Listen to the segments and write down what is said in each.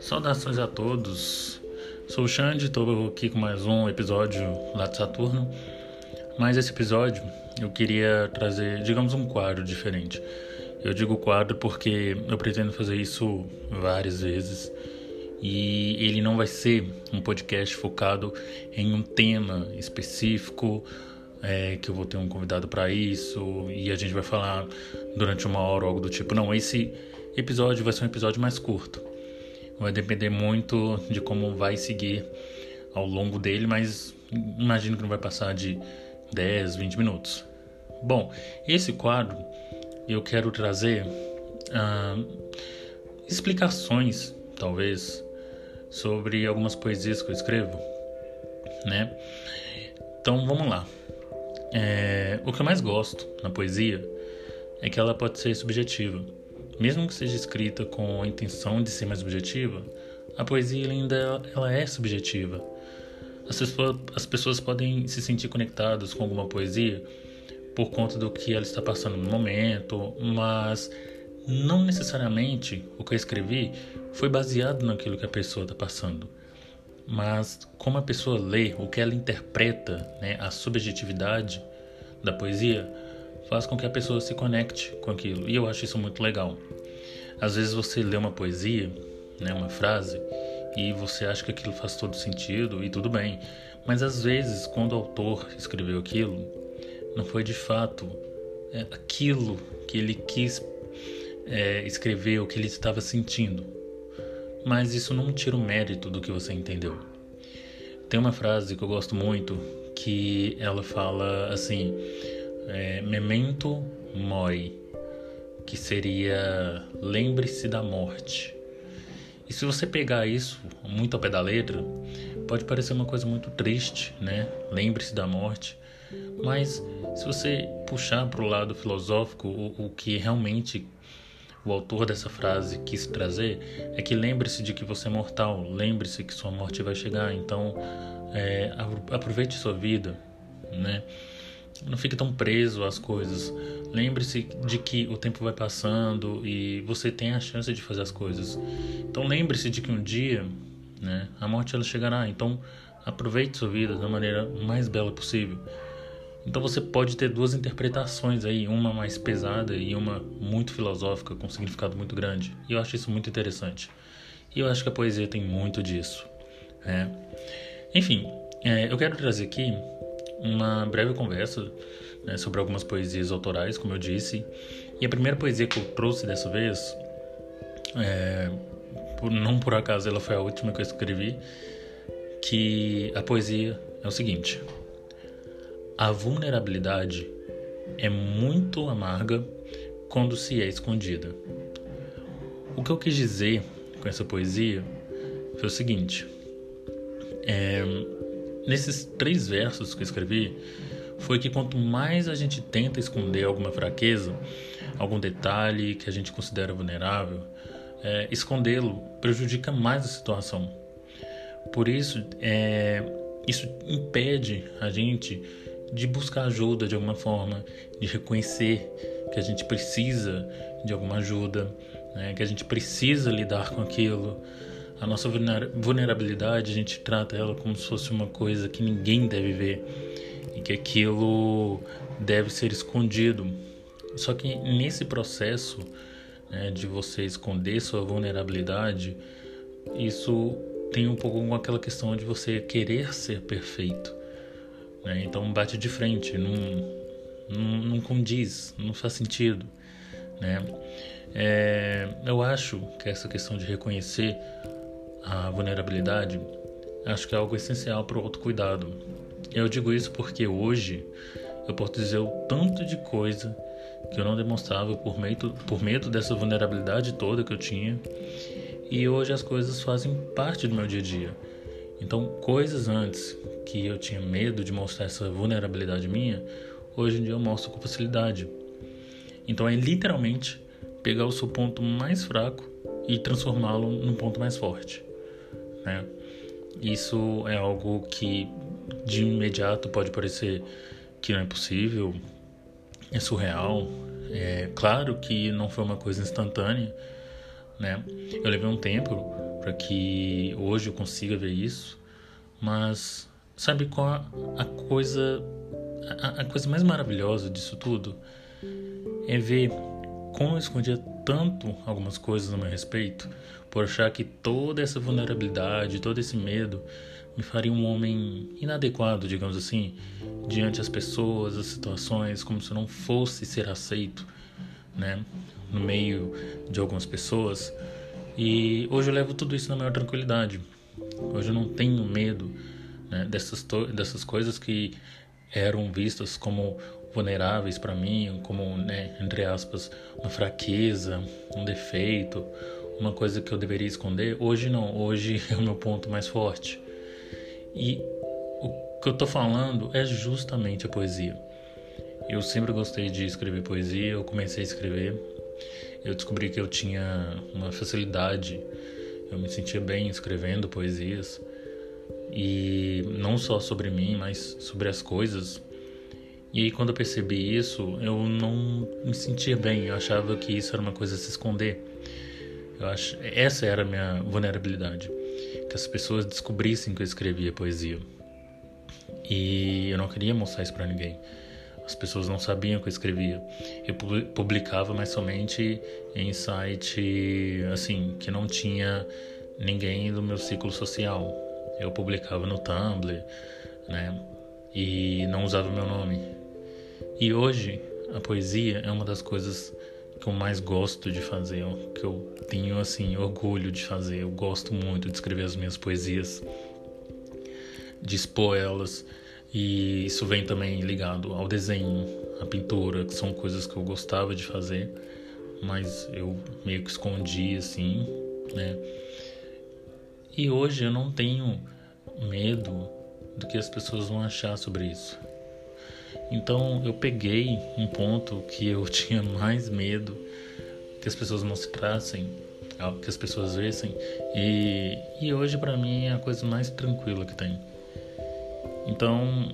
Saudações a todos. Sou o Xande, estou aqui com mais um episódio lá de Saturno. Mas esse episódio eu queria trazer, digamos, um quadro diferente. Eu digo quadro porque eu pretendo fazer isso várias vezes e ele não vai ser um podcast focado em um tema específico é, que eu vou ter um convidado para isso e a gente vai falar durante uma hora ou algo do tipo. Não, esse episódio vai ser um episódio mais curto. Vai depender muito de como vai seguir ao longo dele, mas imagino que não vai passar de 10, 20 minutos. Bom, esse quadro eu quero trazer ah, explicações, talvez, sobre algumas poesias que eu escrevo, né? Então vamos lá. É, o que eu mais gosto na poesia é que ela pode ser subjetiva. Mesmo que seja escrita com a intenção de ser mais objetiva, a poesia ainda ela é subjetiva. As pessoas, as pessoas podem se sentir conectadas com alguma poesia por conta do que ela está passando no momento, mas não necessariamente o que eu escrevi foi baseado naquilo que a pessoa está passando, mas como a pessoa lê, o que ela interpreta, né, a subjetividade da poesia, faz com que a pessoa se conecte com aquilo. E eu acho isso muito legal. Às vezes você lê uma poesia, né, uma frase, e você acha que aquilo faz todo sentido e tudo bem. Mas às vezes, quando o autor escreveu aquilo, não foi de fato é, aquilo que ele quis é, escrever, o que ele estava sentindo. Mas isso não tira o mérito do que você entendeu. Tem uma frase que eu gosto muito que ela fala assim: é, Memento mori, que seria lembre-se da morte. E se você pegar isso muito ao pé da letra, pode parecer uma coisa muito triste, né? Lembre-se da morte. Mas se você puxar para o lado filosófico, o, o que realmente o autor dessa frase quis trazer é que lembre-se de que você é mortal, lembre-se que sua morte vai chegar, então é, aproveite sua vida, né? Não fique tão preso às coisas. Lembre-se de que o tempo vai passando e você tem a chance de fazer as coisas. Então lembre-se de que um dia, né, a morte ela chegará. Então aproveite sua vida da maneira mais bela possível. Então você pode ter duas interpretações aí, uma mais pesada e uma muito filosófica, com significado muito grande. E eu acho isso muito interessante. E eu acho que a poesia tem muito disso. Né? Enfim, é, eu quero trazer aqui uma breve conversa né, sobre algumas poesias autorais, como eu disse. E a primeira poesia que eu trouxe dessa vez, é, por, não por acaso ela foi a última que eu escrevi, que a poesia é o seguinte. A vulnerabilidade é muito amarga quando se é escondida. O que eu quis dizer com essa poesia foi o seguinte: é, nesses três versos que eu escrevi, foi que quanto mais a gente tenta esconder alguma fraqueza, algum detalhe que a gente considera vulnerável, é, escondê-lo prejudica mais a situação. Por isso, é, isso impede a gente de buscar ajuda de alguma forma, de reconhecer que a gente precisa de alguma ajuda, né? que a gente precisa lidar com aquilo. A nossa vulnerabilidade, a gente trata ela como se fosse uma coisa que ninguém deve ver e que aquilo deve ser escondido. Só que nesse processo né, de você esconder sua vulnerabilidade, isso tem um pouco com aquela questão de você querer ser perfeito. Né? Então bate de frente, não, não, não condiz, não faz sentido. Né? É, eu acho que essa questão de reconhecer a vulnerabilidade acho que é algo essencial para o autocuidado. Eu digo isso porque hoje eu posso dizer o tanto de coisa que eu não demonstrava por medo, por medo dessa vulnerabilidade toda que eu tinha. E hoje as coisas fazem parte do meu dia a dia. Então, coisas antes que eu tinha medo de mostrar essa vulnerabilidade minha, hoje em dia eu mostro com facilidade. Então, é literalmente pegar o seu ponto mais fraco e transformá-lo num ponto mais forte. Né? Isso é algo que de imediato pode parecer que não é possível, é surreal. É claro que não foi uma coisa instantânea, né? Eu levei um tempo para que hoje eu consiga ver isso, mas sabe qual a coisa a, a coisa mais maravilhosa disso tudo é ver como eu escondia tanto algumas coisas a meu respeito por achar que toda essa vulnerabilidade, todo esse medo me faria um homem inadequado, digamos assim, diante das pessoas, das situações, como se eu não fosse ser aceito, né, no meio de algumas pessoas. E hoje eu levo tudo isso na maior tranquilidade. Hoje eu não tenho medo né, dessas, dessas coisas que eram vistas como vulneráveis para mim, como, né, entre aspas, uma fraqueza, um defeito, uma coisa que eu deveria esconder. Hoje não, hoje é o meu ponto mais forte. E o que eu tô falando é justamente a poesia. Eu sempre gostei de escrever poesia, eu comecei a escrever. Eu descobri que eu tinha uma facilidade, eu me sentia bem escrevendo poesias. E não só sobre mim, mas sobre as coisas. E aí quando eu percebi isso, eu não me sentia bem, eu achava que isso era uma coisa a se esconder. Eu acho, essa era a minha vulnerabilidade que as pessoas descobrissem que eu escrevia poesia. E eu não queria mostrar isso para ninguém. As pessoas não sabiam que eu escrevia. Eu publicava, mas somente em site assim que não tinha ninguém do meu ciclo social. Eu publicava no Tumblr, né? E não usava meu nome. E hoje a poesia é uma das coisas que eu mais gosto de fazer, que eu tenho assim orgulho de fazer. Eu gosto muito de escrever as minhas poesias, de expor elas, e isso vem também ligado ao desenho, à pintura, que são coisas que eu gostava de fazer, mas eu meio que escondi assim, né? E hoje eu não tenho medo do que as pessoas vão achar sobre isso. Então eu peguei um ponto que eu tinha mais medo que as pessoas mostrassem, que as pessoas vissem, e, e hoje para mim é a coisa mais tranquila que tem. Então,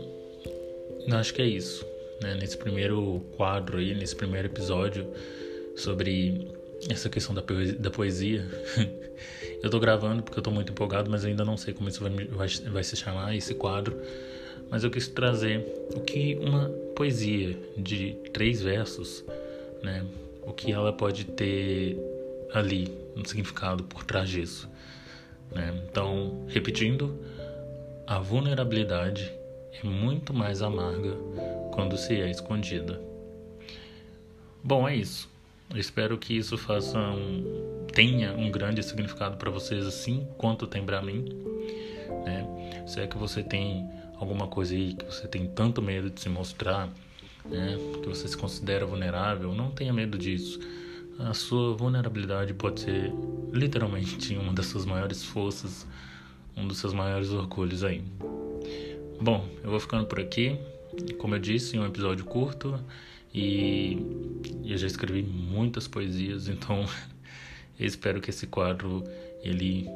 eu acho que é isso. Né? Nesse primeiro quadro aí, nesse primeiro episódio sobre essa questão da, da poesia. eu tô gravando porque eu tô muito empolgado, mas ainda não sei como isso vai, vai, vai se chamar, esse quadro mas eu quis trazer o que uma poesia de três versos, né, o que ela pode ter ali, um significado por trás disso. Né? Então, repetindo, a vulnerabilidade é muito mais amarga quando se é escondida. Bom, é isso. Eu espero que isso faça um, tenha um grande significado para vocês assim quanto tem para mim. Né? Se é que você tem alguma coisa aí que você tem tanto medo de se mostrar, né, que você se considera vulnerável, não tenha medo disso. A sua vulnerabilidade pode ser literalmente uma das suas maiores forças, um dos seus maiores orgulhos aí. Bom, eu vou ficando por aqui. Como eu disse, um episódio curto e eu já escrevi muitas poesias, então espero que esse quadro ele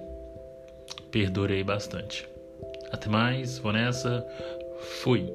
perdure bastante. Até mais, vou nessa. Fui.